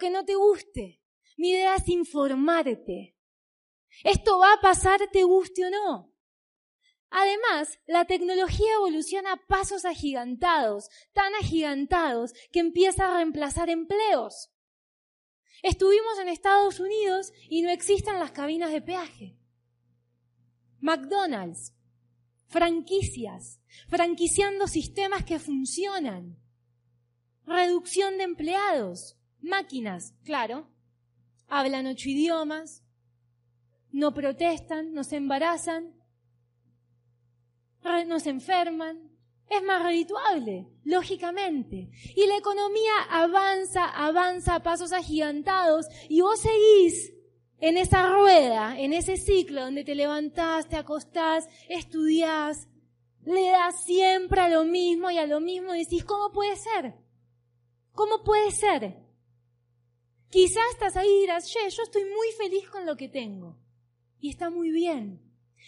que no te guste. Mi idea es informarte. Esto va a pasar, te guste o no. Además, la tecnología evoluciona a pasos agigantados, tan agigantados que empieza a reemplazar empleos. Estuvimos en Estados Unidos y no existen las cabinas de peaje. McDonald's, franquicias, franquiciando sistemas que funcionan. Reducción de empleados, máquinas, claro. Hablan ocho idiomas, no protestan, no se embarazan, no se enferman. Es más redituable, lógicamente. Y la economía avanza, avanza a pasos agigantados y vos seguís en esa rueda, en ese ciclo donde te levantás, te acostás, estudiás, le das siempre a lo mismo y a lo mismo y decís, ¿cómo puede ser? ¿Cómo puede ser? Quizás estás ahí y dirás, che, yo estoy muy feliz con lo que tengo. Y está muy bien.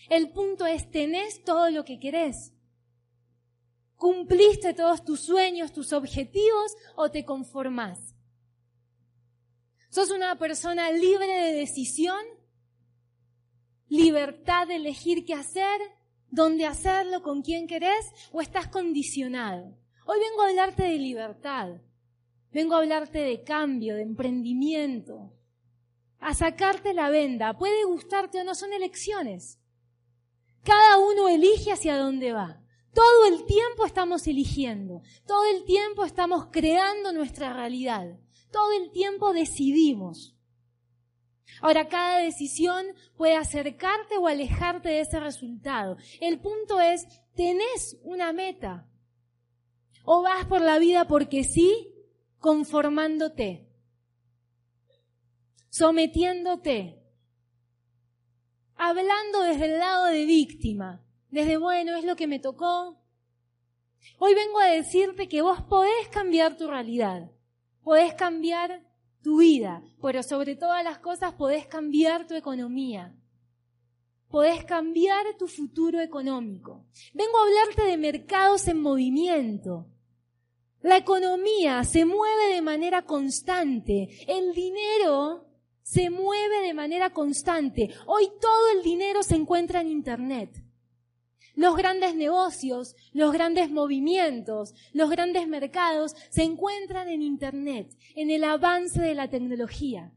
El punto es, ¿tenés todo lo que querés? ¿Cumpliste todos tus sueños, tus objetivos o te conformás? ¿Sos una persona libre de decisión? ¿Libertad de elegir qué hacer? ¿Dónde hacerlo? ¿Con quién querés? ¿O estás condicionado? Hoy vengo a hablarte de libertad. Vengo a hablarte de cambio, de emprendimiento. A sacarte la venda. Puede gustarte o no, son elecciones. Cada uno elige hacia dónde va. Todo el tiempo estamos eligiendo, todo el tiempo estamos creando nuestra realidad, todo el tiempo decidimos. Ahora, cada decisión puede acercarte o alejarte de ese resultado. El punto es, ¿tenés una meta? ¿O vas por la vida porque sí, conformándote, sometiéndote, hablando desde el lado de víctima, desde, bueno, es lo que me tocó. Hoy vengo a decirte que vos podés cambiar tu realidad, podés cambiar tu vida, pero sobre todas las cosas podés cambiar tu economía. Podés cambiar tu futuro económico. Vengo a hablarte de mercados en movimiento. La economía se mueve de manera constante. El dinero se mueve de manera constante. Hoy todo el dinero se encuentra en Internet. Los grandes negocios, los grandes movimientos, los grandes mercados se encuentran en Internet, en el avance de la tecnología.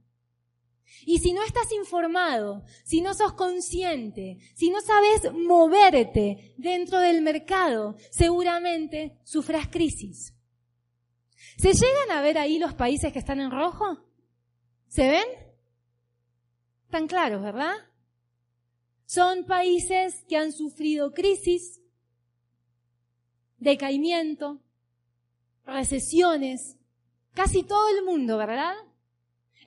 Y si no estás informado, si no sos consciente, si no sabes moverte dentro del mercado, seguramente sufras crisis. ¿Se llegan a ver ahí los países que están en rojo? ¿Se ven? Están claros, ¿verdad? Son países que han sufrido crisis, decaimiento, recesiones, casi todo el mundo, ¿verdad?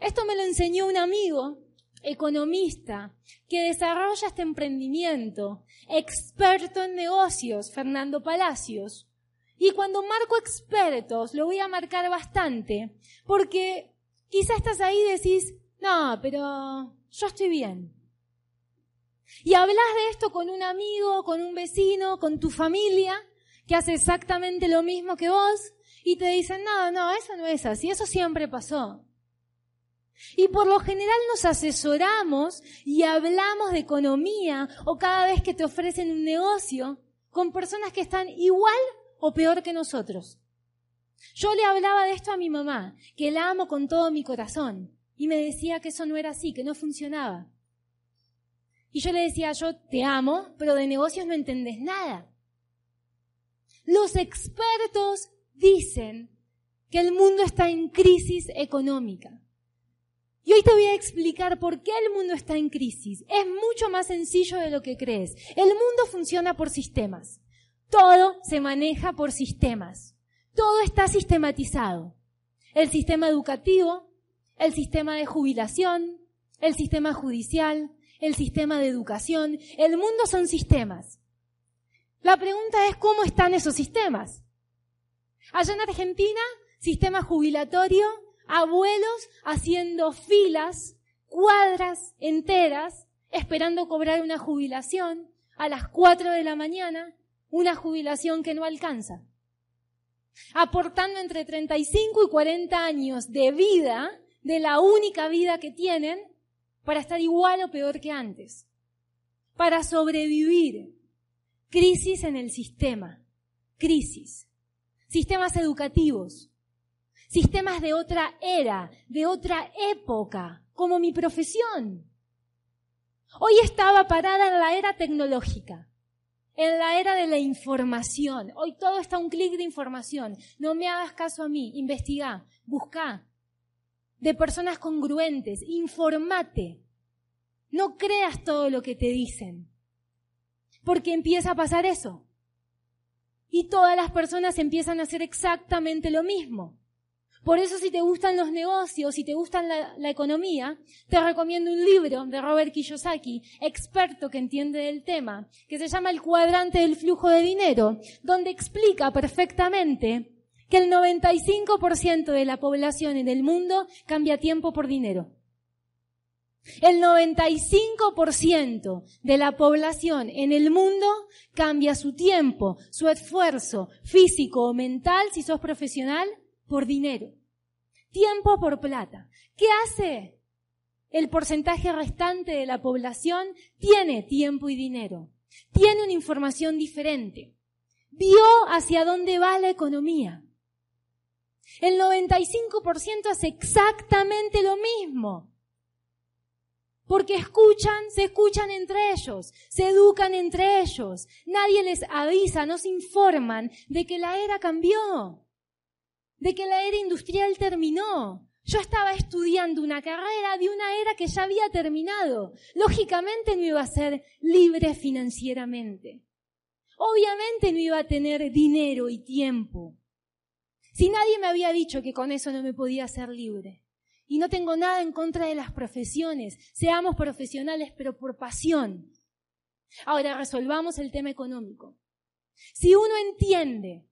Esto me lo enseñó un amigo, economista, que desarrolla este emprendimiento, experto en negocios, Fernando Palacios. Y cuando marco expertos, lo voy a marcar bastante, porque quizá estás ahí y decís, no, pero yo estoy bien. Y hablas de esto con un amigo, con un vecino, con tu familia, que hace exactamente lo mismo que vos, y te dicen, no, no, eso no es así, eso siempre pasó. Y por lo general nos asesoramos y hablamos de economía o cada vez que te ofrecen un negocio con personas que están igual o peor que nosotros. Yo le hablaba de esto a mi mamá, que la amo con todo mi corazón, y me decía que eso no era así, que no funcionaba. Y yo le decía, yo te amo, pero de negocios no entendés nada. Los expertos dicen que el mundo está en crisis económica. Y hoy te voy a explicar por qué el mundo está en crisis. Es mucho más sencillo de lo que crees. El mundo funciona por sistemas. Todo se maneja por sistemas. Todo está sistematizado. El sistema educativo, el sistema de jubilación, el sistema judicial, el sistema de educación. El mundo son sistemas. La pregunta es cómo están esos sistemas. Allá en Argentina, sistema jubilatorio, abuelos haciendo filas, cuadras enteras, esperando cobrar una jubilación a las cuatro de la mañana, una jubilación que no alcanza. aportando entre 35 y 40 años de vida, de la única vida que tienen, para estar igual o peor que antes, para sobrevivir. Crisis en el sistema, crisis. Sistemas educativos, sistemas de otra era, de otra época, como mi profesión. Hoy estaba parada en la era tecnológica, en la era de la información. Hoy todo está un clic de información. No me hagas caso a mí, investiga, busca de personas congruentes, informate. No creas todo lo que te dicen, porque empieza a pasar eso. Y todas las personas empiezan a hacer exactamente lo mismo. Por eso si te gustan los negocios, si te gustan la, economía, te recomiendo un libro de Robert Kiyosaki, experto que entiende del tema, que se llama El cuadrante del flujo de dinero, donde explica perfectamente que el 95% de la población en el mundo cambia tiempo por dinero. El 95% de la población en el mundo cambia su tiempo, su esfuerzo físico o mental, si sos profesional, por dinero. Tiempo por plata. ¿Qué hace? El porcentaje restante de la población tiene tiempo y dinero. Tiene una información diferente. Vio hacia dónde va la economía. El 95% hace exactamente lo mismo. Porque escuchan, se escuchan entre ellos, se educan entre ellos. Nadie les avisa, no se informan de que la era cambió de que la era industrial terminó. Yo estaba estudiando una carrera de una era que ya había terminado. Lógicamente no iba a ser libre financieramente. Obviamente no iba a tener dinero y tiempo. Si nadie me había dicho que con eso no me podía ser libre. Y no tengo nada en contra de las profesiones. Seamos profesionales, pero por pasión. Ahora resolvamos el tema económico. Si uno entiende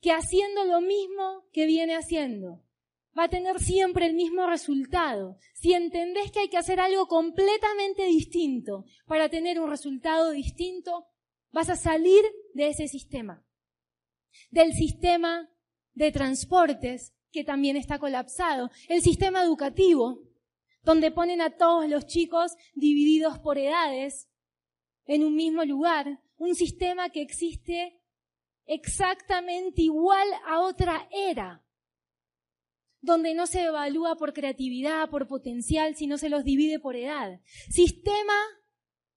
que haciendo lo mismo que viene haciendo va a tener siempre el mismo resultado. Si entendés que hay que hacer algo completamente distinto para tener un resultado distinto, vas a salir de ese sistema. Del sistema de transportes, que también está colapsado. El sistema educativo, donde ponen a todos los chicos divididos por edades en un mismo lugar. Un sistema que existe exactamente igual a otra era, donde no se evalúa por creatividad, por potencial, sino se los divide por edad. Sistema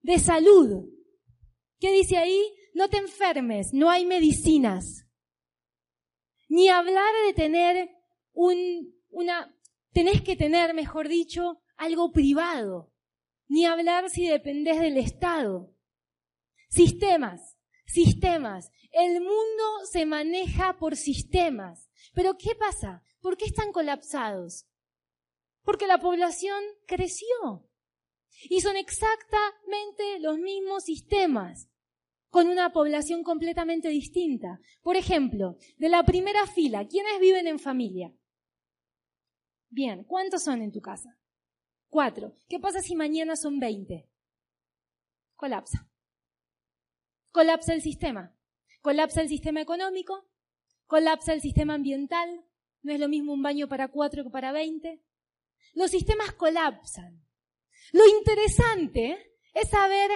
de salud. ¿Qué dice ahí? No te enfermes, no hay medicinas. Ni hablar de tener un, una, tenés que tener, mejor dicho, algo privado. Ni hablar si dependés del Estado. Sistemas, sistemas. El mundo se maneja por sistemas. Pero ¿qué pasa? ¿Por qué están colapsados? Porque la población creció. Y son exactamente los mismos sistemas, con una población completamente distinta. Por ejemplo, de la primera fila, ¿quiénes viven en familia? Bien, ¿cuántos son en tu casa? Cuatro. ¿Qué pasa si mañana son veinte? Colapsa. Colapsa el sistema colapsa el sistema económico, colapsa el sistema ambiental, no es lo mismo un baño para cuatro que para veinte. Los sistemas colapsan. Lo interesante es saber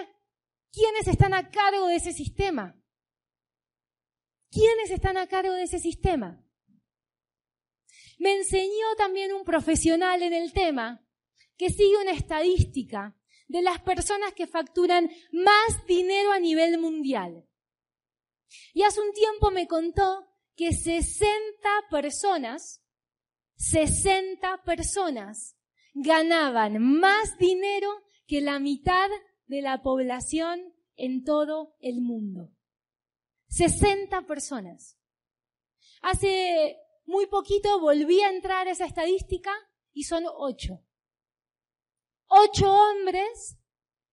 quiénes están a cargo de ese sistema. ¿Quiénes están a cargo de ese sistema? Me enseñó también un profesional en el tema que sigue una estadística de las personas que facturan más dinero a nivel mundial. Y hace un tiempo me contó que 60 personas, 60 personas ganaban más dinero que la mitad de la población en todo el mundo. 60 personas. Hace muy poquito volví a entrar a esa estadística y son 8. 8 hombres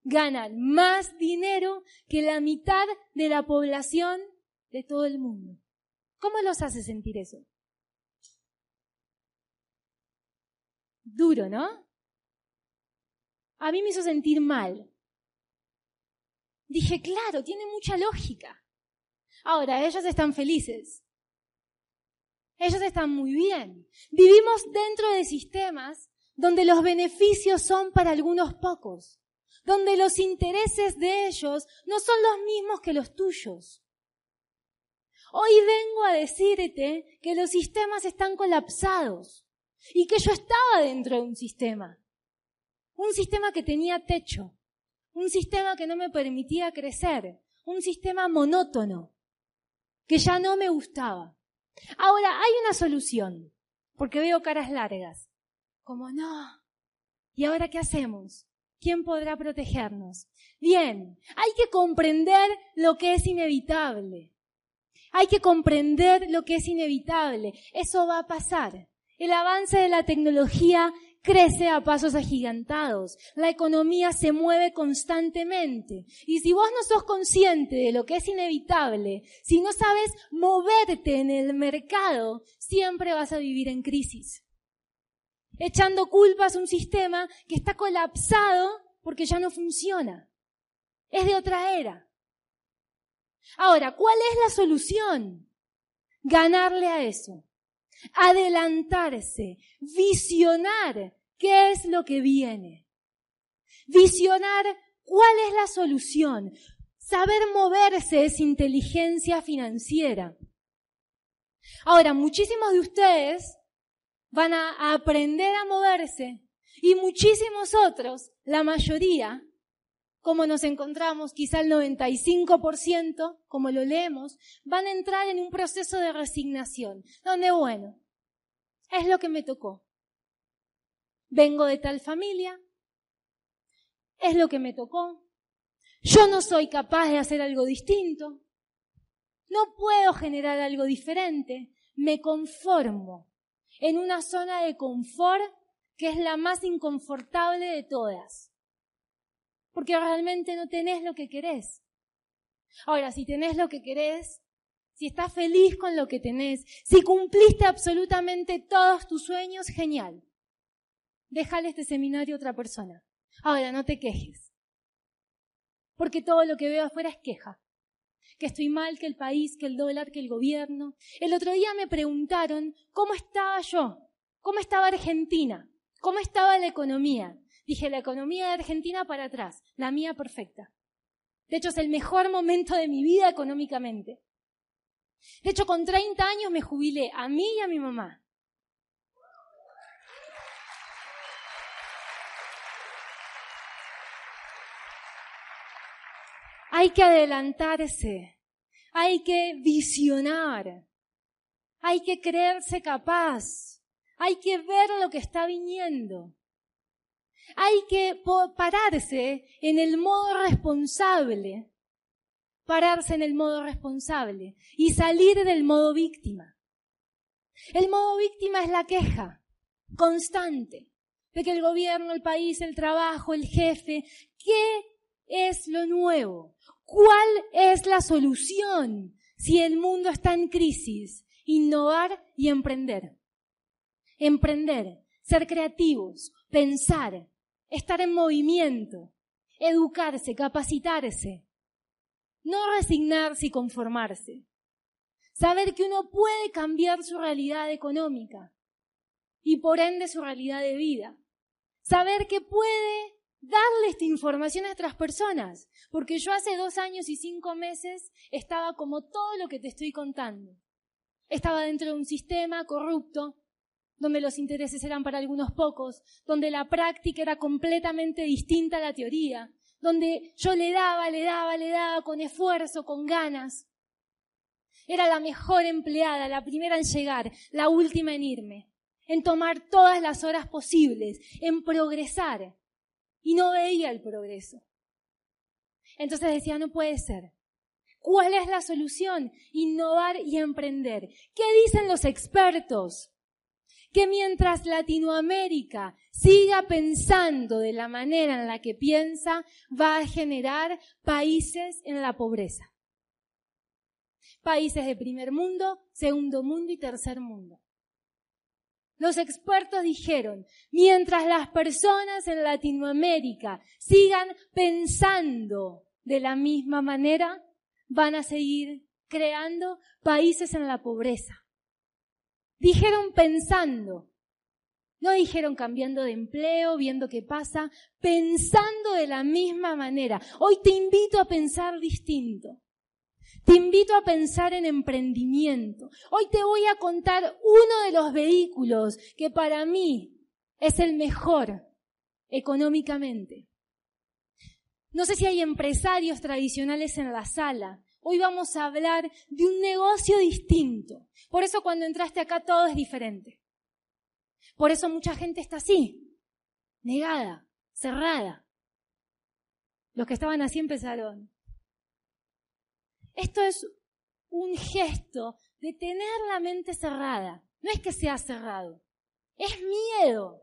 ganan más dinero que la mitad de la población de todo el mundo. ¿Cómo los hace sentir eso? Duro, ¿no? A mí me hizo sentir mal. Dije, claro, tiene mucha lógica. Ahora, ellos están felices. Ellos están muy bien. Vivimos dentro de sistemas donde los beneficios son para algunos pocos, donde los intereses de ellos no son los mismos que los tuyos. Hoy vengo a decirte que los sistemas están colapsados y que yo estaba dentro de un sistema. Un sistema que tenía techo, un sistema que no me permitía crecer, un sistema monótono, que ya no me gustaba. Ahora, hay una solución, porque veo caras largas. Como no. ¿Y ahora qué hacemos? ¿Quién podrá protegernos? Bien, hay que comprender lo que es inevitable. Hay que comprender lo que es inevitable. Eso va a pasar. El avance de la tecnología crece a pasos agigantados. La economía se mueve constantemente. Y si vos no sos consciente de lo que es inevitable, si no sabes moverte en el mercado, siempre vas a vivir en crisis. Echando culpas a un sistema que está colapsado porque ya no funciona. Es de otra era. Ahora, ¿cuál es la solución? Ganarle a eso. Adelantarse, visionar qué es lo que viene. Visionar cuál es la solución. Saber moverse es inteligencia financiera. Ahora, muchísimos de ustedes van a aprender a moverse y muchísimos otros, la mayoría, como nos encontramos, quizá el 95%, como lo leemos, van a entrar en un proceso de resignación, donde, bueno, es lo que me tocó. Vengo de tal familia, es lo que me tocó. Yo no soy capaz de hacer algo distinto. No puedo generar algo diferente. Me conformo en una zona de confort que es la más inconfortable de todas porque realmente no tenés lo que querés. Ahora, si tenés lo que querés, si estás feliz con lo que tenés, si cumpliste absolutamente todos tus sueños, genial. Déjale este seminario a otra persona. Ahora, no te quejes. Porque todo lo que veo afuera es queja. Que estoy mal, que el país, que el dólar, que el gobierno. El otro día me preguntaron cómo estaba yo, cómo estaba Argentina, cómo estaba la economía. Dije, la economía de Argentina para atrás, la mía perfecta. De hecho, es el mejor momento de mi vida económicamente. De hecho, con 30 años me jubilé, a mí y a mi mamá. Hay que adelantarse, hay que visionar, hay que creerse capaz, hay que ver lo que está viniendo. Hay que pararse en el modo responsable, pararse en el modo responsable y salir del modo víctima. El modo víctima es la queja constante de que el gobierno, el país, el trabajo, el jefe, ¿qué es lo nuevo? ¿Cuál es la solución si el mundo está en crisis? Innovar y emprender. Emprender, ser creativos, pensar, estar en movimiento, educarse, capacitarse, no resignarse y conformarse. Saber que uno puede cambiar su realidad económica y por ende su realidad de vida. Saber que puede darle esta información a otras personas, porque yo hace dos años y cinco meses estaba como todo lo que te estoy contando. Estaba dentro de un sistema corrupto, donde los intereses eran para algunos pocos, donde la práctica era completamente distinta a la teoría, donde yo le daba, le daba, le daba con esfuerzo, con ganas. Era la mejor empleada, la primera en llegar, la última en irme, en tomar todas las horas posibles, en progresar. Y no veía el progreso. Entonces decía, no puede ser. ¿Cuál es la solución? Innovar y emprender. ¿Qué dicen los expertos? que mientras Latinoamérica siga pensando de la manera en la que piensa, va a generar países en la pobreza. Países de primer mundo, segundo mundo y tercer mundo. Los expertos dijeron, mientras las personas en Latinoamérica sigan pensando de la misma manera, van a seguir creando países en la pobreza. Dijeron pensando. No dijeron cambiando de empleo, viendo qué pasa, pensando de la misma manera. Hoy te invito a pensar distinto. Te invito a pensar en emprendimiento. Hoy te voy a contar uno de los vehículos que para mí es el mejor económicamente. No sé si hay empresarios tradicionales en la sala. Hoy vamos a hablar de un negocio distinto. Por eso cuando entraste acá todo es diferente. Por eso mucha gente está así, negada, cerrada. Los que estaban así empezaron. Esto es un gesto de tener la mente cerrada. No es que sea cerrado, es miedo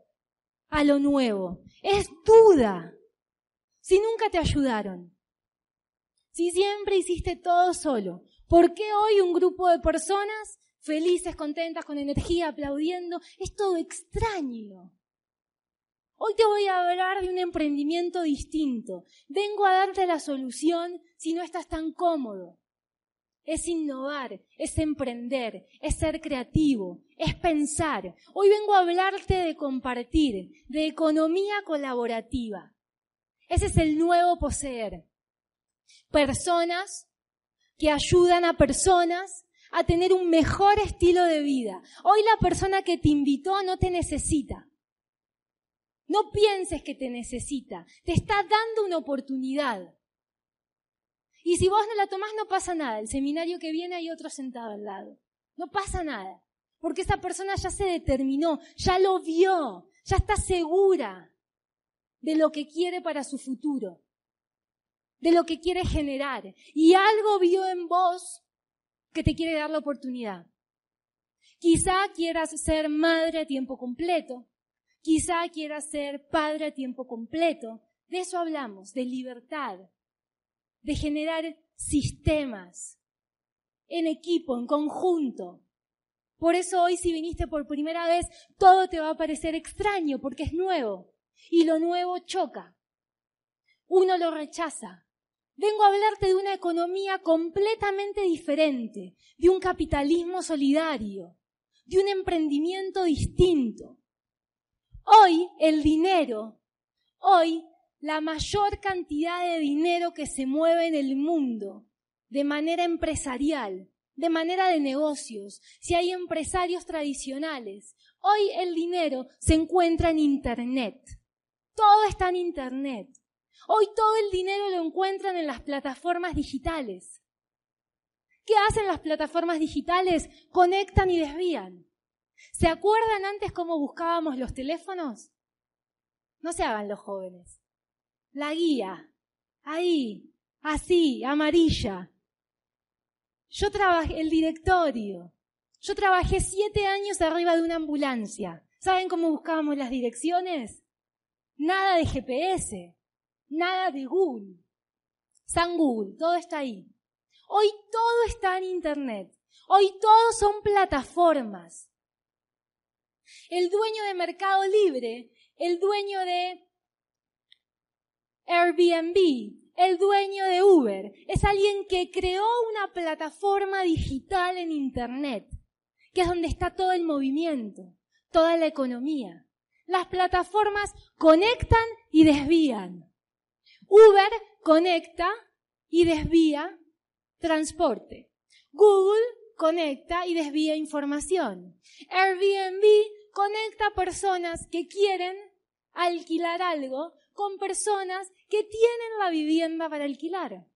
a lo nuevo, es duda. Si nunca te ayudaron, si siempre hiciste todo solo, ¿por qué hoy un grupo de personas felices, contentas, con energía, aplaudiendo? Es todo extraño. Hoy te voy a hablar de un emprendimiento distinto. Vengo a darte la solución si no estás tan cómodo es innovar, es emprender, es ser creativo, es pensar. Hoy vengo a hablarte de compartir, de economía colaborativa. Ese es el nuevo poseer. Personas que ayudan a personas a tener un mejor estilo de vida. Hoy la persona que te invitó no te necesita. No pienses que te necesita, te está dando una oportunidad. Y si vos no la tomás, no pasa nada. El seminario que viene hay otro sentado al lado. No pasa nada. Porque esa persona ya se determinó, ya lo vio, ya está segura de lo que quiere para su futuro, de lo que quiere generar. Y algo vio en vos que te quiere dar la oportunidad. Quizá quieras ser madre a tiempo completo. Quizá quieras ser padre a tiempo completo. De eso hablamos, de libertad, de generar sistemas en equipo, en conjunto. Por eso hoy si viniste por primera vez, todo te va a parecer extraño porque es nuevo. Y lo nuevo choca. Uno lo rechaza. Vengo a hablarte de una economía completamente diferente, de un capitalismo solidario, de un emprendimiento distinto. Hoy el dinero, hoy la mayor cantidad de dinero que se mueve en el mundo de manera empresarial, de manera de negocios, si hay empresarios tradicionales. Hoy el dinero se encuentra en Internet. Todo está en Internet. Hoy todo el dinero lo encuentran en las plataformas digitales. ¿Qué hacen las plataformas digitales? Conectan y desvían. ¿Se acuerdan antes cómo buscábamos los teléfonos? No se hagan los jóvenes la guía, ahí, así, amarilla. Yo trabajé, el directorio. Yo trabajé siete años arriba de una ambulancia. ¿Saben cómo buscábamos las direcciones? Nada de GPS, nada de Google. San Google, todo está ahí. Hoy todo está en Internet. Hoy todo son plataformas. El dueño de Mercado Libre, el dueño de Airbnb, el dueño de Uber, es alguien que creó una plataforma digital en Internet, que es donde está todo el movimiento, toda la economía. Las plataformas conectan y desvían. Uber conecta y desvía transporte. Google conecta y desvía información. Airbnb conecta personas que quieren alquilar algo con personas que tienen la vivienda para alquilar.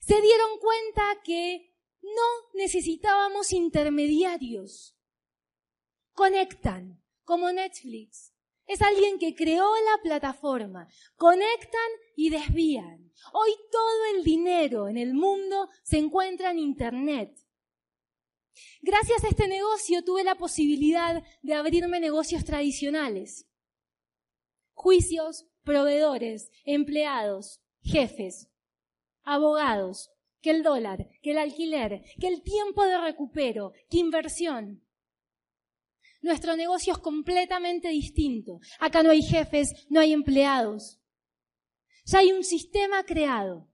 Se dieron cuenta que no necesitábamos intermediarios. Conectan, como Netflix. Es alguien que creó la plataforma. Conectan y desvían. Hoy todo el dinero en el mundo se encuentra en Internet. Gracias a este negocio tuve la posibilidad de abrirme negocios tradicionales juicios, proveedores, empleados, jefes, abogados, que el dólar, que el alquiler, que el tiempo de recupero, que inversión. Nuestro negocio es completamente distinto. Acá no hay jefes, no hay empleados. Ya hay un sistema creado.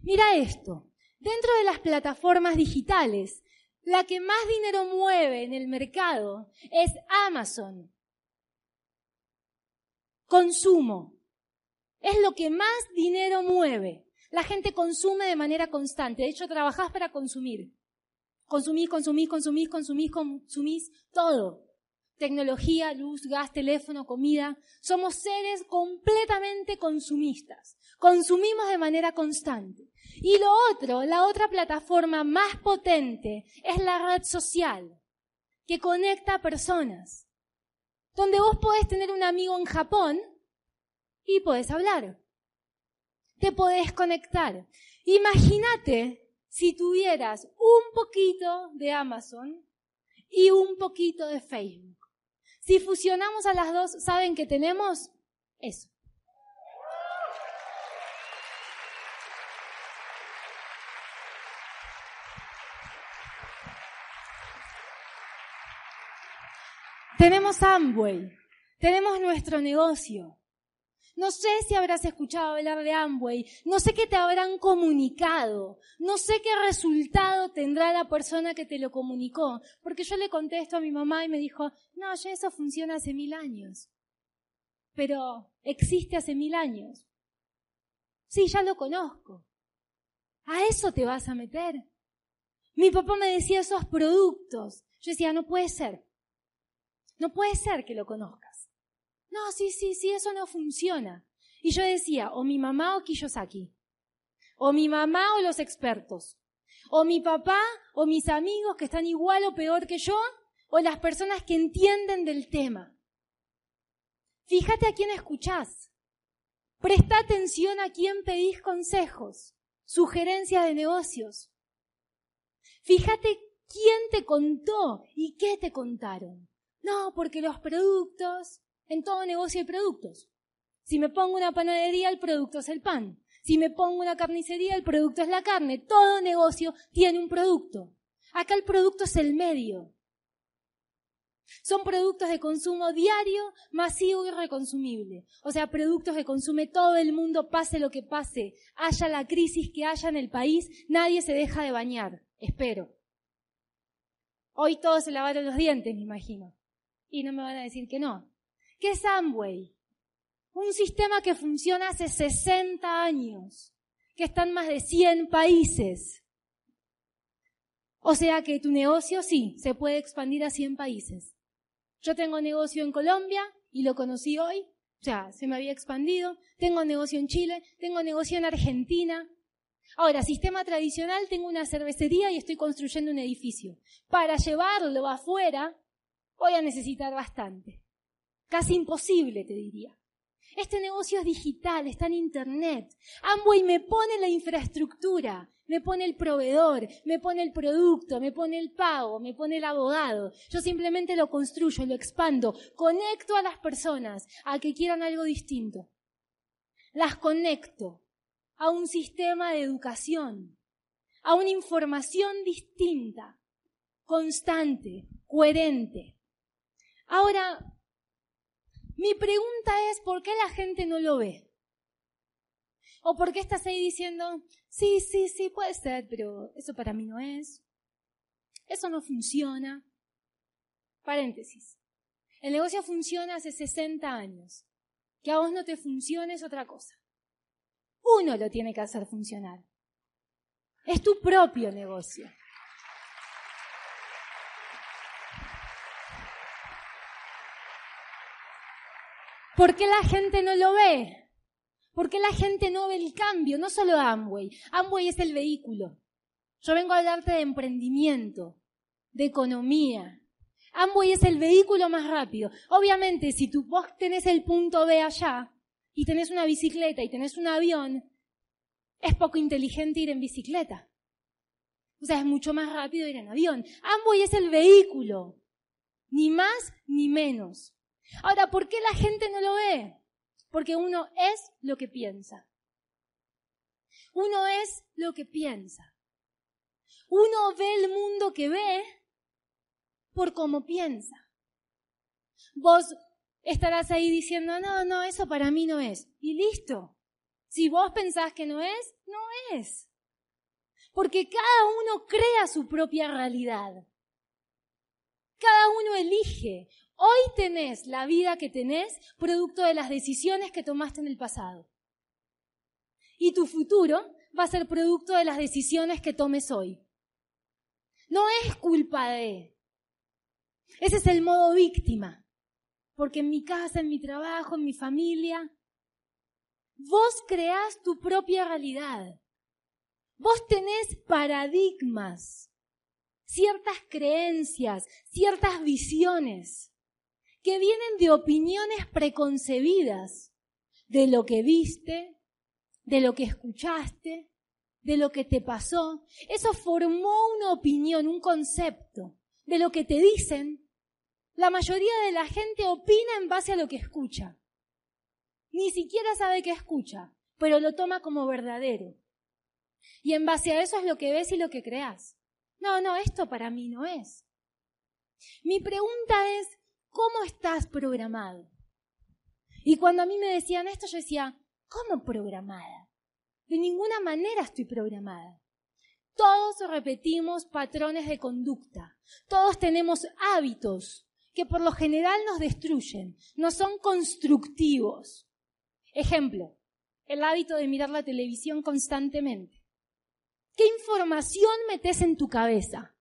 Mira esto. Dentro de las plataformas digitales, la que más dinero mueve en el mercado es Amazon. Consumo. Es lo que más dinero mueve. La gente consume de manera constante. De hecho, trabajás para consumir. Consumís, consumís, consumís, consumís, consumís todo. Tecnología, luz, gas, teléfono, comida. Somos seres completamente consumistas. Consumimos de manera constante. Y lo otro, la otra plataforma más potente es la red social, que conecta a personas. Donde vos podés tener un amigo en Japón y podés hablar. Te podés conectar. Imagínate si tuvieras un poquito de Amazon y un poquito de Facebook. Si fusionamos a las dos, ¿saben qué tenemos? Eso. Tenemos Amway, tenemos nuestro negocio. No sé si habrás escuchado hablar de Amway, no sé qué te habrán comunicado, no sé qué resultado tendrá la persona que te lo comunicó, porque yo le contesto a mi mamá y me dijo, no, ya eso funciona hace mil años. Pero existe hace mil años. Sí, ya lo conozco. ¿A eso te vas a meter? Mi papá me decía esos productos. Yo decía, no puede ser. No puede ser que lo conozcas. No, sí, sí, sí, eso no funciona. Y yo decía, o mi mamá o Kiyosaki. O mi mamá o los expertos. O mi papá o mis amigos que están igual o peor que yo. O las personas que entienden del tema. Fíjate a quién escuchás. Presta atención a quién pedís consejos, sugerencias de negocios. Fíjate quién te contó y qué te contaron. No, porque los productos, en todo negocio hay productos. Si me pongo una panadería, el producto es el pan. Si me pongo una carnicería, el producto es la carne. Todo negocio tiene un producto. Acá el producto es el medio. Son productos de consumo diario, masivo y reconsumible. O sea, productos que consume todo el mundo, pase lo que pase, haya la crisis que haya en el país, nadie se deja de bañar. Espero. Hoy todos se lavaron los dientes, me imagino y no me van a decir que no. ¿Qué es Amway? Un sistema que funciona hace 60 años, que está en más de 100 países. O sea que tu negocio sí, se puede expandir a 100 países. Yo tengo negocio en Colombia y lo conocí hoy, o sea, se me había expandido. Tengo negocio en Chile, tengo negocio en Argentina. Ahora, sistema tradicional, tengo una cervecería y estoy construyendo un edificio. Para llevarlo afuera, voy a necesitar bastante. Casi imposible, te diría. Este negocio es digital, está en Internet. Amway me pone la infraestructura, me pone el proveedor, me pone el producto, me pone el pago, me pone el abogado. Yo simplemente lo construyo, lo expando, conecto a las personas a que quieran algo distinto. Las conecto a un sistema de educación, a una información distinta, constante, coherente. Ahora, mi pregunta es, ¿por qué la gente no lo ve? ¿O por qué estás ahí diciendo, sí, sí, sí, puede ser, pero eso para mí no es? Eso no funciona. Paréntesis. El negocio funciona hace 60 años. Que a vos no te funcione es otra cosa. Uno lo tiene que hacer funcionar. Es tu propio negocio. ¿Por qué la gente no lo ve? ¿Por qué la gente no ve el cambio? No solo Amway. Amway es el vehículo. Yo vengo a hablarte de emprendimiento, de economía. Amway es el vehículo más rápido. Obviamente, si tú vos tenés el punto B allá y tenés una bicicleta y tenés un avión, es poco inteligente ir en bicicleta. O sea, es mucho más rápido ir en avión. Amway es el vehículo. Ni más ni menos. Ahora, ¿por qué la gente no lo ve? Porque uno es lo que piensa. Uno es lo que piensa. Uno ve el mundo que ve por cómo piensa. Vos estarás ahí diciendo, no, no, eso para mí no es. Y listo. Si vos pensás que no es, no es. Porque cada uno crea su propia realidad. Cada uno elige. Hoy tenés la vida que tenés producto de las decisiones que tomaste en el pasado. Y tu futuro va a ser producto de las decisiones que tomes hoy. No es culpa de. Ese es el modo víctima. Porque en mi casa, en mi trabajo, en mi familia, vos creás tu propia realidad. Vos tenés paradigmas, ciertas creencias, ciertas visiones que vienen de opiniones preconcebidas de lo que viste, de lo que escuchaste, de lo que te pasó. Eso formó una opinión, un concepto de lo que te dicen. La mayoría de la gente opina en base a lo que escucha. Ni siquiera sabe qué escucha, pero lo toma como verdadero. Y en base a eso es lo que ves y lo que creas. No, no, esto para mí no es. Mi pregunta es, ¿cómo estás programado? Y cuando a mí me decían esto, yo decía, ¿cómo programada? De ninguna manera estoy programada. Todos repetimos patrones de conducta. Todos tenemos hábitos que por lo general nos destruyen, no son constructivos. Ejemplo, el hábito de mirar la televisión constantemente. ¿Qué información metes en tu cabeza?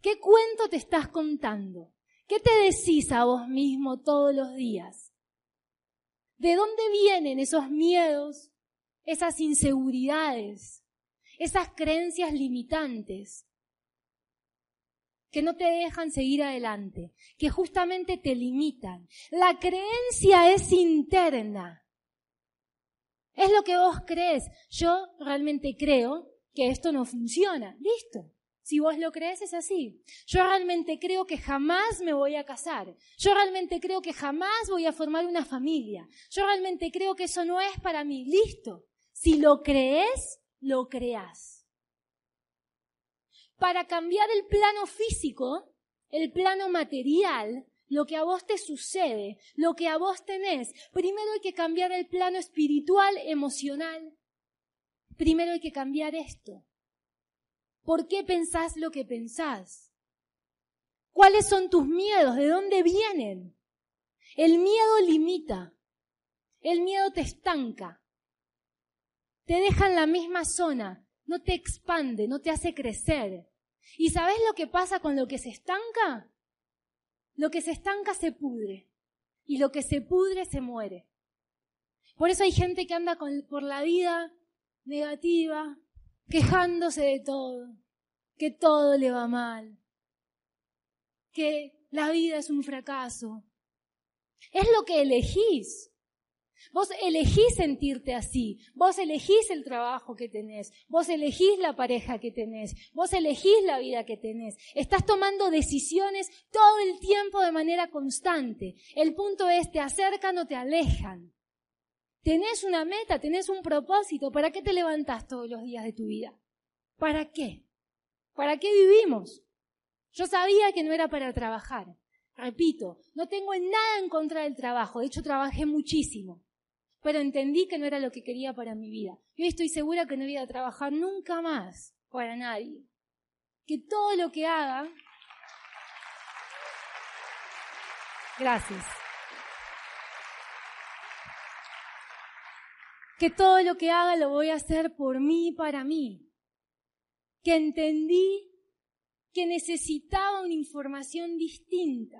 ¿Qué cuento te estás contando? ¿Qué te decís a vos mismo todos los días? ¿De dónde vienen esos miedos, esas inseguridades, esas creencias limitantes que no te dejan seguir adelante, que justamente te limitan? La creencia es interna. Es lo que vos crees. Yo realmente creo que esto no funciona. Listo. Si vos lo crees es así. Yo realmente creo que jamás me voy a casar. Yo realmente creo que jamás voy a formar una familia. Yo realmente creo que eso no es para mí. Listo. Si lo crees, lo creas. Para cambiar el plano físico, el plano material, lo que a vos te sucede, lo que a vos tenés. Primero hay que cambiar el plano espiritual, emocional. Primero hay que cambiar esto. ¿Por qué pensás lo que pensás? ¿Cuáles son tus miedos? ¿De dónde vienen? El miedo limita. El miedo te estanca. Te deja en la misma zona. No te expande, no te hace crecer. ¿Y sabes lo que pasa con lo que se estanca? Lo que se estanca se pudre y lo que se pudre se muere. Por eso hay gente que anda por la vida negativa, quejándose de todo, que todo le va mal, que la vida es un fracaso. Es lo que elegís. Vos elegís sentirte así, vos elegís el trabajo que tenés, vos elegís la pareja que tenés, vos elegís la vida que tenés. Estás tomando decisiones todo el tiempo de manera constante. El punto es, te acercan o te alejan. Tenés una meta, tenés un propósito. ¿Para qué te levantás todos los días de tu vida? ¿Para qué? ¿Para qué vivimos? Yo sabía que no era para trabajar. Repito, no tengo nada en contra del trabajo. De hecho, trabajé muchísimo pero entendí que no era lo que quería para mi vida. Y hoy estoy segura que no voy a trabajar nunca más para nadie. Que todo lo que haga... Gracias. Que todo lo que haga lo voy a hacer por mí para mí. Que entendí que necesitaba una información distinta.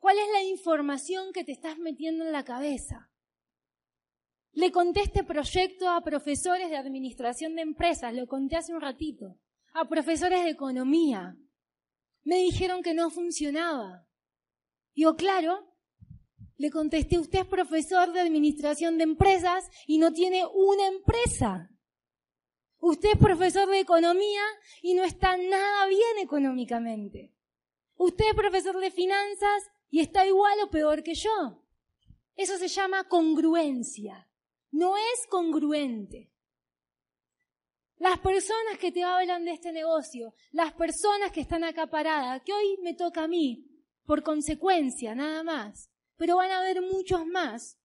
¿Cuál es la información que te estás metiendo en la cabeza? Le conté este proyecto a profesores de administración de empresas, lo conté hace un ratito, a profesores de economía. Me dijeron que no funcionaba. Digo, claro, le contesté, usted es profesor de administración de empresas y no tiene una empresa. Usted es profesor de economía y no está nada bien económicamente. Usted es profesor de finanzas y está igual o peor que yo. Eso se llama congruencia no es congruente. Las personas que te hablan de este negocio, las personas que están acá paradas, que hoy me toca a mí, por consecuencia, nada más, pero van a haber muchos más,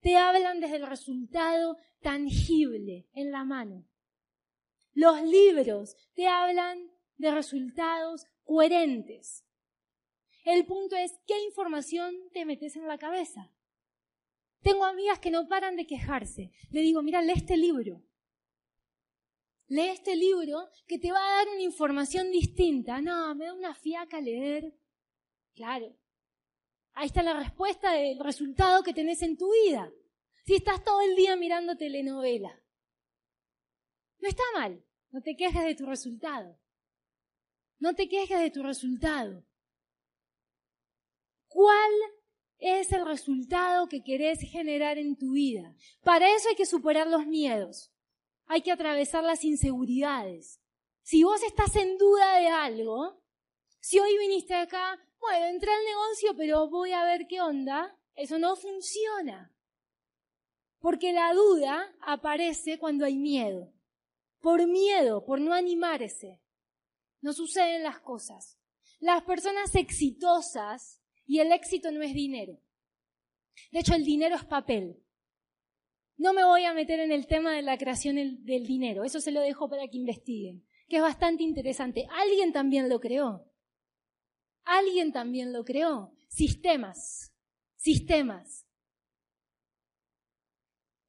te hablan desde el resultado tangible en la mano. Los libros te hablan de resultados coherentes. El punto es, ¿qué información te metes en la cabeza? Tengo amigas que no paran de quejarse. Le digo, mira, lee este libro. Lee este libro que te va a dar una información distinta. No, me da una fiaca leer. Claro. Ahí está la respuesta del resultado que tenés en tu vida. Si estás todo el día mirando telenovela. No está mal. No te quejes de tu resultado. No te quejes de tu resultado. ¿Cuál es el resultado que querés generar en tu vida? Para eso hay que superar los miedos. Hay que atravesar las inseguridades. Si vos estás en duda de algo, si hoy viniste acá, bueno, entré al negocio, pero voy a ver qué onda, eso no funciona. Porque la duda aparece cuando hay miedo. Por miedo, por no animarse, no suceden las cosas. Las personas exitosas y el éxito no es dinero. De hecho, el dinero es papel. No me voy a meter en el tema de la creación del dinero, eso se lo dejo para que investiguen, que es bastante interesante. Alguien también lo creó. Alguien también lo creó. Sistemas. Sistemas.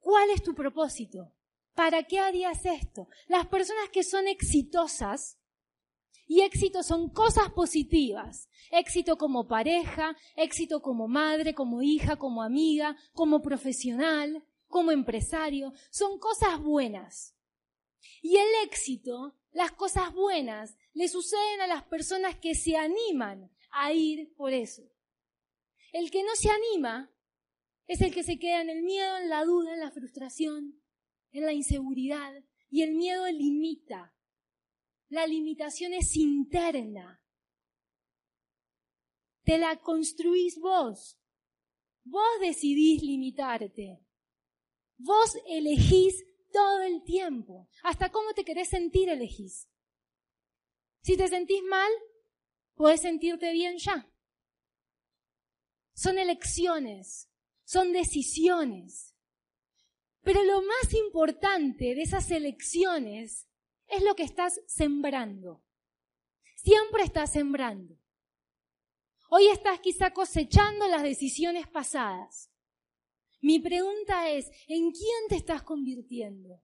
¿Cuál es tu propósito? ¿Para qué harías esto? Las personas que son exitosas y éxito son cosas positivas. Éxito como pareja, éxito como madre, como hija, como amiga, como profesional, como empresario. Son cosas buenas. Y el éxito, las cosas buenas, le suceden a las personas que se animan a ir por eso. El que no se anima es el que se queda en el miedo, en la duda, en la frustración, en la inseguridad. Y el miedo limita, la limitación es interna. Te la construís vos. Vos decidís limitarte. Vos elegís todo el tiempo. Hasta cómo te querés sentir elegís. Si te sentís mal, podés sentirte bien ya. Son elecciones, son decisiones. Pero lo más importante de esas elecciones es lo que estás sembrando. Siempre estás sembrando. Hoy estás quizá cosechando las decisiones pasadas. Mi pregunta es, ¿en quién te estás convirtiendo?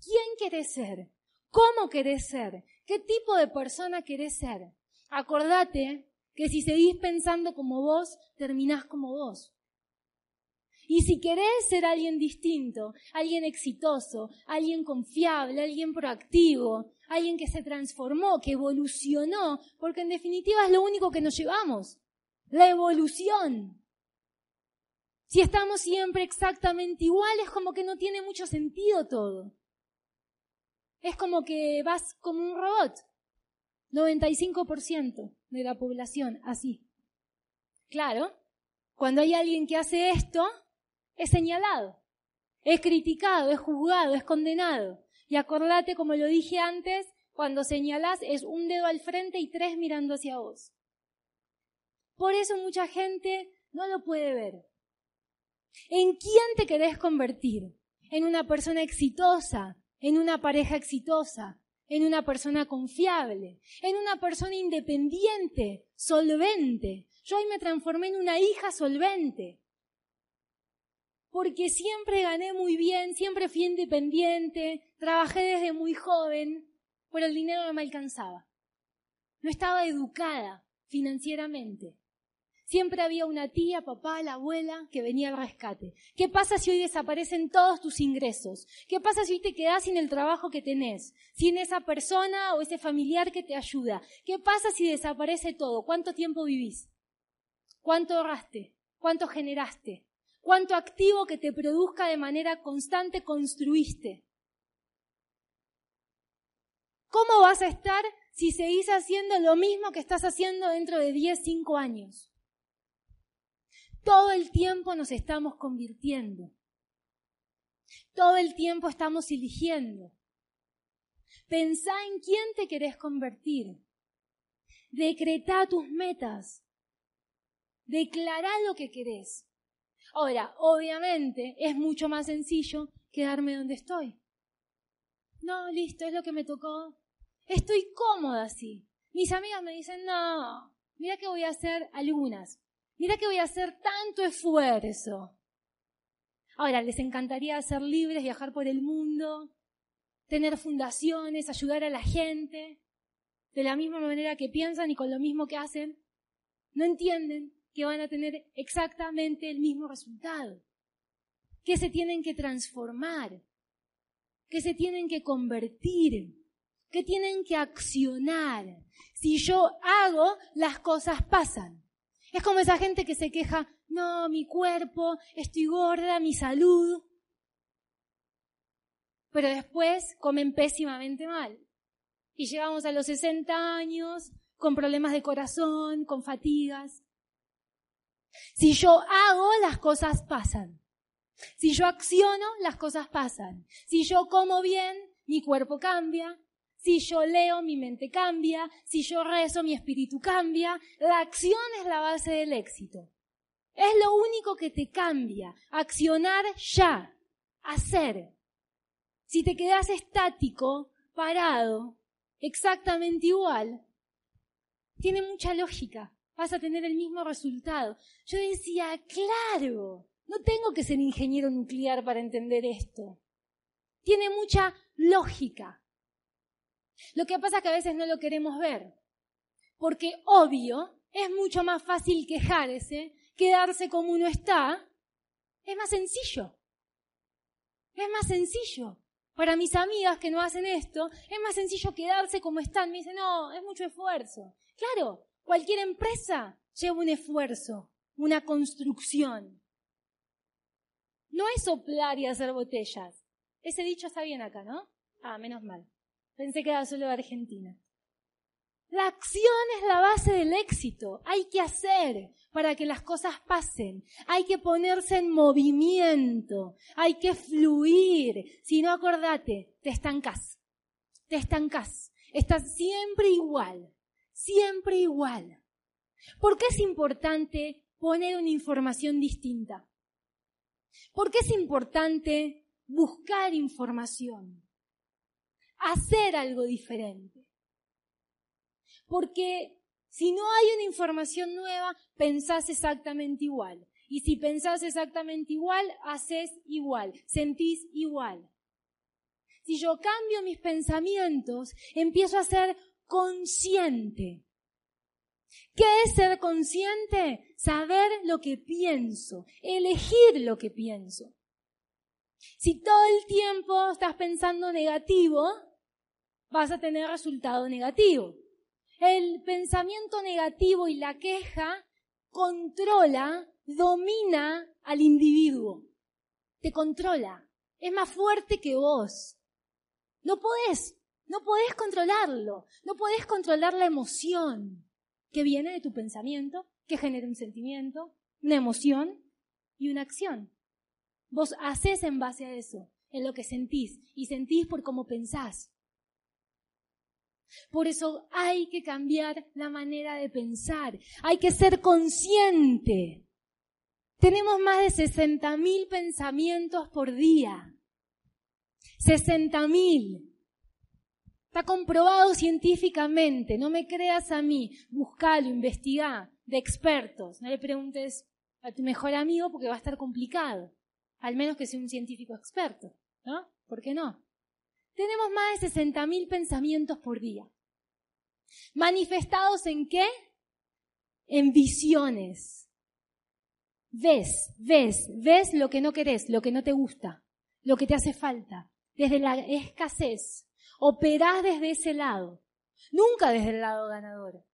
¿Quién querés ser? ¿Cómo querés ser? ¿Qué tipo de persona querés ser? Acordate que si seguís pensando como vos, terminás como vos. Y si querés ser alguien distinto, alguien exitoso, alguien confiable, alguien proactivo, alguien que se transformó, que evolucionó, porque en definitiva es lo único que nos llevamos, la evolución. Si estamos siempre exactamente iguales, como que no tiene mucho sentido todo. Es como que vas como un robot. 95% de la población así. Claro, cuando hay alguien que hace esto, es señalado, es criticado, es juzgado, es condenado. Y acordate, como lo dije antes, cuando señalás es un dedo al frente y tres mirando hacia vos. Por eso mucha gente no lo puede ver. ¿En quién te querés convertir? ¿En una persona exitosa? ¿En una pareja exitosa? ¿En una persona confiable? ¿En una persona independiente, solvente? Yo hoy me transformé en una hija solvente porque siempre gané muy bien, siempre fui independiente, trabajé desde muy joven, pero el dinero no me alcanzaba. No estaba educada financieramente. Siempre había una tía, papá, la abuela que venía al rescate. ¿Qué pasa si hoy desaparecen todos tus ingresos? ¿Qué pasa si hoy te quedás sin el trabajo que tenés? Sin esa persona o ese familiar que te ayuda. ¿Qué pasa si desaparece todo? ¿Cuánto tiempo vivís? ¿Cuánto ahorraste? ¿Cuánto generaste? cuánto activo que te produzca de manera constante construiste. ¿Cómo vas a estar si seguís haciendo lo mismo que estás haciendo dentro de 10, 5 años? Todo el tiempo nos estamos convirtiendo. Todo el tiempo estamos eligiendo. Pensá en quién te querés convertir. Decretá tus metas. Declará lo que querés. Ahora, obviamente es mucho más sencillo quedarme donde estoy. No, listo, es lo que me tocó. Estoy cómoda así. Mis amigas me dicen, no, mira que voy a hacer algunas. Mira que voy a hacer tanto esfuerzo. Ahora, les encantaría ser libres, viajar por el mundo, tener fundaciones, ayudar a la gente, de la misma manera que piensan y con lo mismo que hacen. No entienden que van a tener exactamente el mismo resultado, que se tienen que transformar, que se tienen que convertir, que tienen que accionar. Si yo hago, las cosas pasan. Es como esa gente que se queja, no, mi cuerpo, estoy gorda, mi salud. Pero después comen pésimamente mal. Y llegamos a los 60 años con problemas de corazón, con fatigas. Si yo hago, las cosas pasan. Si yo acciono, las cosas pasan. Si yo como bien, mi cuerpo cambia. Si yo leo, mi mente cambia. Si yo rezo, mi espíritu cambia. La acción es la base del éxito. Es lo único que te cambia. Accionar ya. Hacer. Si te quedas estático, parado, exactamente igual, tiene mucha lógica. Vas a tener el mismo resultado. Yo decía, claro, no tengo que ser ingeniero nuclear para entender esto. Tiene mucha lógica. Lo que pasa es que a veces no lo queremos ver. Porque obvio, es mucho más fácil quejarse, quedarse como uno está. Es más sencillo. Es más sencillo. Para mis amigas que no hacen esto, es más sencillo quedarse como están. Me dicen, no, es mucho esfuerzo. Claro, cualquier empresa lleva un esfuerzo, una construcción. No es soplar y hacer botellas. Ese dicho está bien acá, ¿no? Ah, menos mal. Pensé que era solo de Argentina. La acción es la base del éxito. Hay que hacer para que las cosas pasen. Hay que ponerse en movimiento. Hay que fluir. Si no, acordate, te estancás. Te estancás. Estás siempre igual. Siempre igual. ¿Por qué es importante poner una información distinta? ¿Por qué es importante buscar información? Hacer algo diferente. Porque si no hay una información nueva, pensás exactamente igual. Y si pensás exactamente igual, haces igual, sentís igual. Si yo cambio mis pensamientos, empiezo a ser consciente ¿Qué es ser consciente? Saber lo que pienso, elegir lo que pienso. Si todo el tiempo estás pensando negativo, vas a tener resultado negativo. El pensamiento negativo y la queja controla, domina al individuo. Te controla. Es más fuerte que vos. No podés, no podés controlarlo. No podés controlar la emoción que viene de tu pensamiento, que genera un sentimiento, una emoción y una acción. Vos haces en base a eso, en lo que sentís, y sentís por cómo pensás. Por eso hay que cambiar la manera de pensar, hay que ser consciente. Tenemos más de 60.000 pensamientos por día. 60.000. Está comprobado científicamente, no me creas a mí, buscalo, investigá, de expertos. No le preguntes a tu mejor amigo porque va a estar complicado, al menos que sea un científico experto, ¿no? ¿Por qué no? Tenemos más de 60.000 pensamientos por día. ¿Manifestados en qué? En visiones. Ves, ves, ves lo que no querés, lo que no te gusta, lo que te hace falta, desde la escasez operás desde ese lado, nunca desde el lado ganador.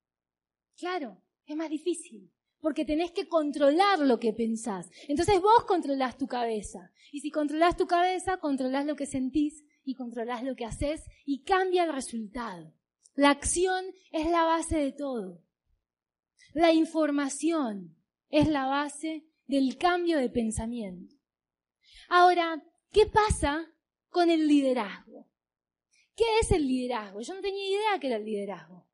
Claro, es más difícil, porque tenés que controlar lo que pensás. Entonces vos controlás tu cabeza. Y si controlás tu cabeza, controlás lo que sentís y controlás lo que haces y cambia el resultado. La acción es la base de todo. La información es la base del cambio de pensamiento. Ahora, ¿qué pasa con el liderazgo? ¿Qué es el liderazgo? Yo no tenía idea que era el liderazgo.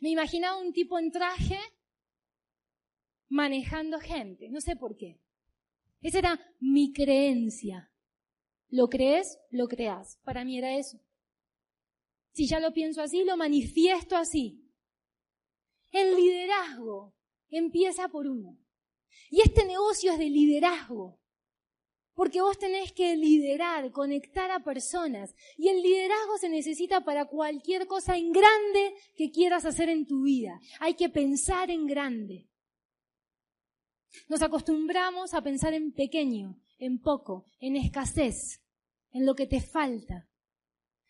Me imaginaba un tipo en traje manejando gente, no sé por qué. Esa era mi creencia. Lo crees, lo creas. Para mí era eso. Si ya lo pienso así, lo manifiesto así. El liderazgo empieza por uno. Y este negocio es de liderazgo. Porque vos tenés que liderar, conectar a personas. Y el liderazgo se necesita para cualquier cosa en grande que quieras hacer en tu vida. Hay que pensar en grande. Nos acostumbramos a pensar en pequeño, en poco, en escasez, en lo que te falta.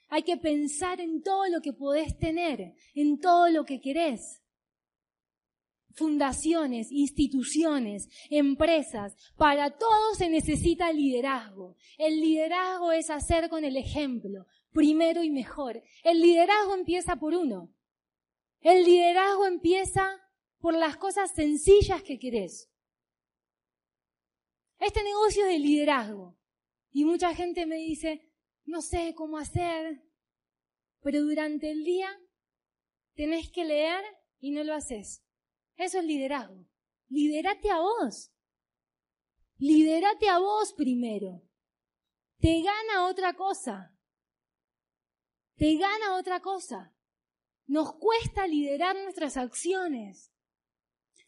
Hay que pensar en todo lo que podés tener, en todo lo que querés fundaciones, instituciones, empresas. Para todo se necesita liderazgo. El liderazgo es hacer con el ejemplo, primero y mejor. El liderazgo empieza por uno. El liderazgo empieza por las cosas sencillas que querés. Este negocio es de liderazgo. Y mucha gente me dice, no sé cómo hacer, pero durante el día tenés que leer y no lo haces. Eso es liderazgo. Liderate a vos. Liderate a vos primero. Te gana otra cosa. Te gana otra cosa. Nos cuesta liderar nuestras acciones.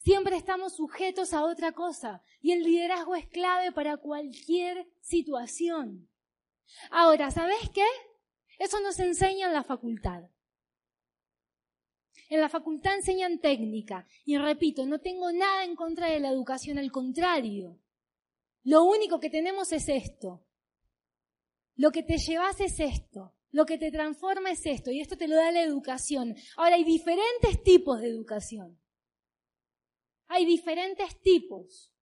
Siempre estamos sujetos a otra cosa y el liderazgo es clave para cualquier situación. Ahora, ¿sabes qué? Eso nos enseña en la facultad. En la facultad enseñan técnica. Y repito, no tengo nada en contra de la educación, al contrario. Lo único que tenemos es esto. Lo que te llevas es esto. Lo que te transforma es esto. Y esto te lo da la educación. Ahora, hay diferentes tipos de educación. Hay diferentes tipos.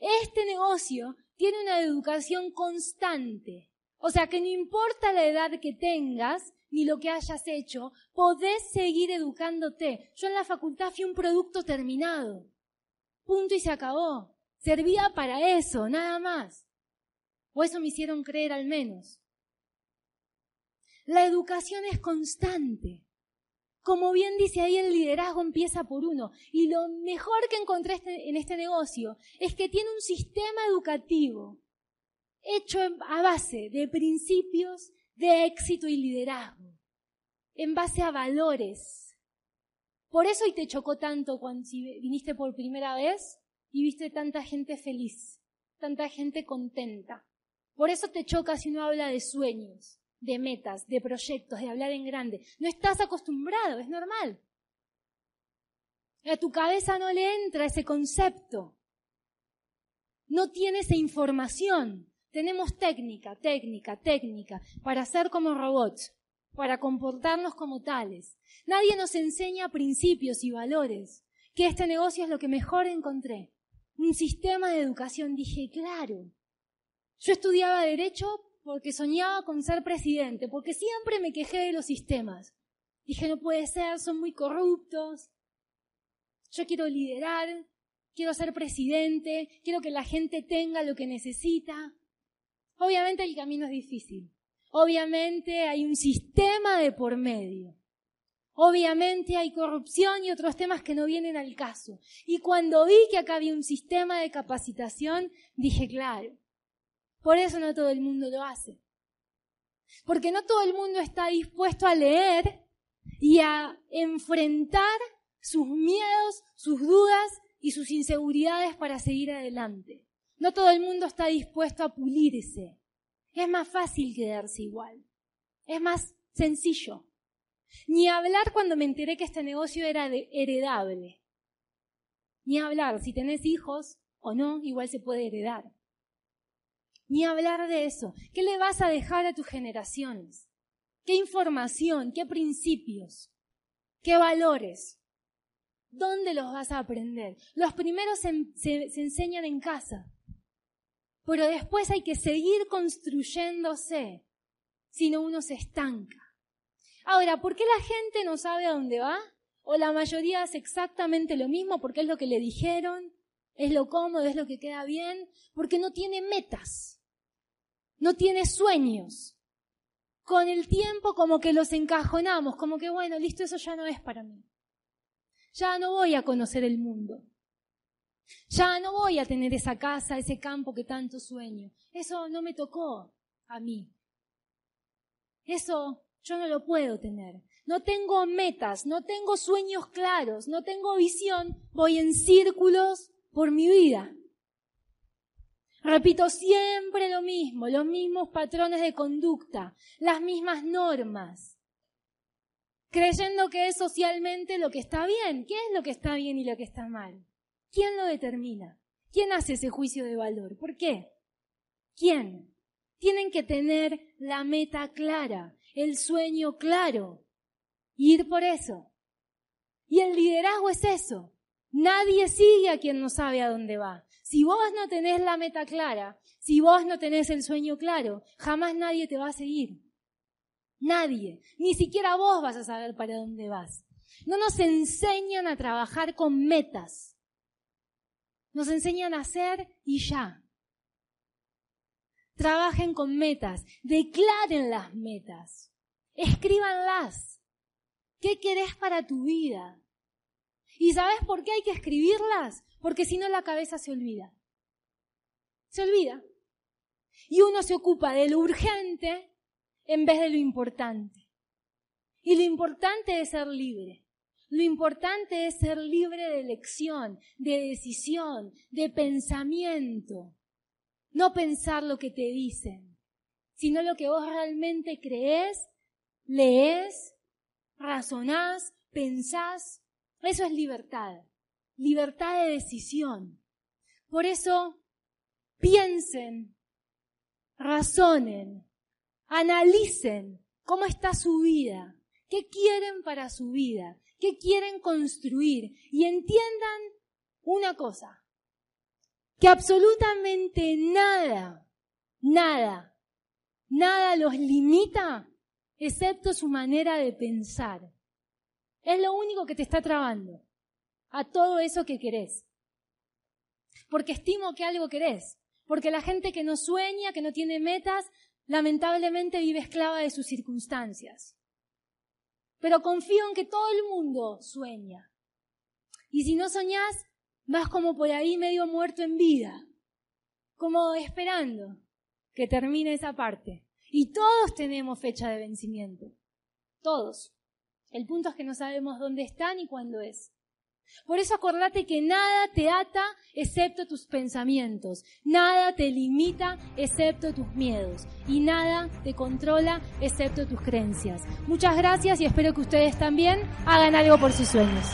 Este negocio tiene una educación constante. O sea que no importa la edad que tengas, ni lo que hayas hecho, podés seguir educándote. Yo en la facultad fui un producto terminado. Punto y se acabó. Servía para eso, nada más. O eso me hicieron creer al menos. La educación es constante. Como bien dice ahí, el liderazgo empieza por uno. Y lo mejor que encontré este, en este negocio es que tiene un sistema educativo hecho a base de principios de éxito y liderazgo, en base a valores. Por eso hoy te chocó tanto cuando viniste por primera vez y viste tanta gente feliz, tanta gente contenta. Por eso te choca si uno habla de sueños, de metas, de proyectos, de hablar en grande. No estás acostumbrado, es normal. A tu cabeza no le entra ese concepto. No tiene esa información. Tenemos técnica, técnica, técnica para ser como robots, para comportarnos como tales. Nadie nos enseña principios y valores, que este negocio es lo que mejor encontré. Un sistema de educación. Dije, claro. Yo estudiaba derecho porque soñaba con ser presidente, porque siempre me quejé de los sistemas. Dije, no puede ser, son muy corruptos. Yo quiero liderar, quiero ser presidente, quiero que la gente tenga lo que necesita. Obviamente el camino es difícil. Obviamente hay un sistema de por medio. Obviamente hay corrupción y otros temas que no vienen al caso. Y cuando vi que acá había un sistema de capacitación, dije, claro, por eso no todo el mundo lo hace. Porque no todo el mundo está dispuesto a leer y a enfrentar sus miedos, sus dudas y sus inseguridades para seguir adelante. No todo el mundo está dispuesto a pulirse. Es más fácil quedarse igual. Es más sencillo. Ni hablar cuando me enteré que este negocio era heredable. Ni hablar si tenés hijos o no, igual se puede heredar. Ni hablar de eso. ¿Qué le vas a dejar a tus generaciones? ¿Qué información? ¿Qué principios? ¿Qué valores? ¿Dónde los vas a aprender? Los primeros se, se enseñan en casa pero después hay que seguir construyéndose, si no uno se estanca. Ahora, ¿por qué la gente no sabe a dónde va? O la mayoría hace exactamente lo mismo porque es lo que le dijeron, es lo cómodo, es lo que queda bien, porque no tiene metas, no tiene sueños. Con el tiempo como que los encajonamos, como que bueno, listo, eso ya no es para mí. Ya no voy a conocer el mundo. Ya no voy a tener esa casa, ese campo que tanto sueño. Eso no me tocó. a mí. Eso yo no lo puedo tener. No tengo metas, no tengo sueños claros, no tengo visión, voy en círculos por mi vida. Repito siempre lo mismo, los mismos patrones de conducta, las mismas normas, creyendo que es socialmente lo que está bien. ¿Qué es lo que está bien y lo que está mal? ¿Quién lo determina? ¿Quién hace ese juicio de valor? ¿Por qué? ¿Quién? Tienen que tener la meta clara, el sueño claro, ir por eso. Y el liderazgo es eso. Nadie sigue a quien no sabe a dónde va. Si vos no tenés la meta clara, si vos no tenés el sueño claro, jamás nadie te va a seguir. Nadie. Ni siquiera vos vas a saber para dónde vas. No nos enseñan a trabajar con metas. Nos enseñan a hacer y ya. Trabajen con metas. Declaren las metas. Escríbanlas. ¿Qué querés para tu vida? ¿Y sabes por qué hay que escribirlas? Porque si no la cabeza se olvida. Se olvida. Y uno se ocupa de lo urgente en vez de lo importante. Y lo importante es ser libre. Lo importante es ser libre de elección, de decisión, de pensamiento. No pensar lo que te dicen, sino lo que vos realmente crees, lees, razonás, pensás. Eso es libertad libertad de decisión. Por eso, piensen, razonen, analicen cómo está su vida, qué quieren para su vida, qué quieren construir y entiendan una cosa, que absolutamente nada, nada, nada los limita excepto su manera de pensar. Es lo único que te está trabando a todo eso que querés. Porque estimo que algo querés. Porque la gente que no sueña, que no tiene metas, lamentablemente vive esclava de sus circunstancias. Pero confío en que todo el mundo sueña. Y si no soñás, vas como por ahí medio muerto en vida, como esperando que termine esa parte. Y todos tenemos fecha de vencimiento. Todos. El punto es que no sabemos dónde están y cuándo es. Por eso acordate que nada te ata excepto tus pensamientos, nada te limita excepto tus miedos y nada te controla excepto tus creencias. Muchas gracias y espero que ustedes también hagan algo por sus sueños.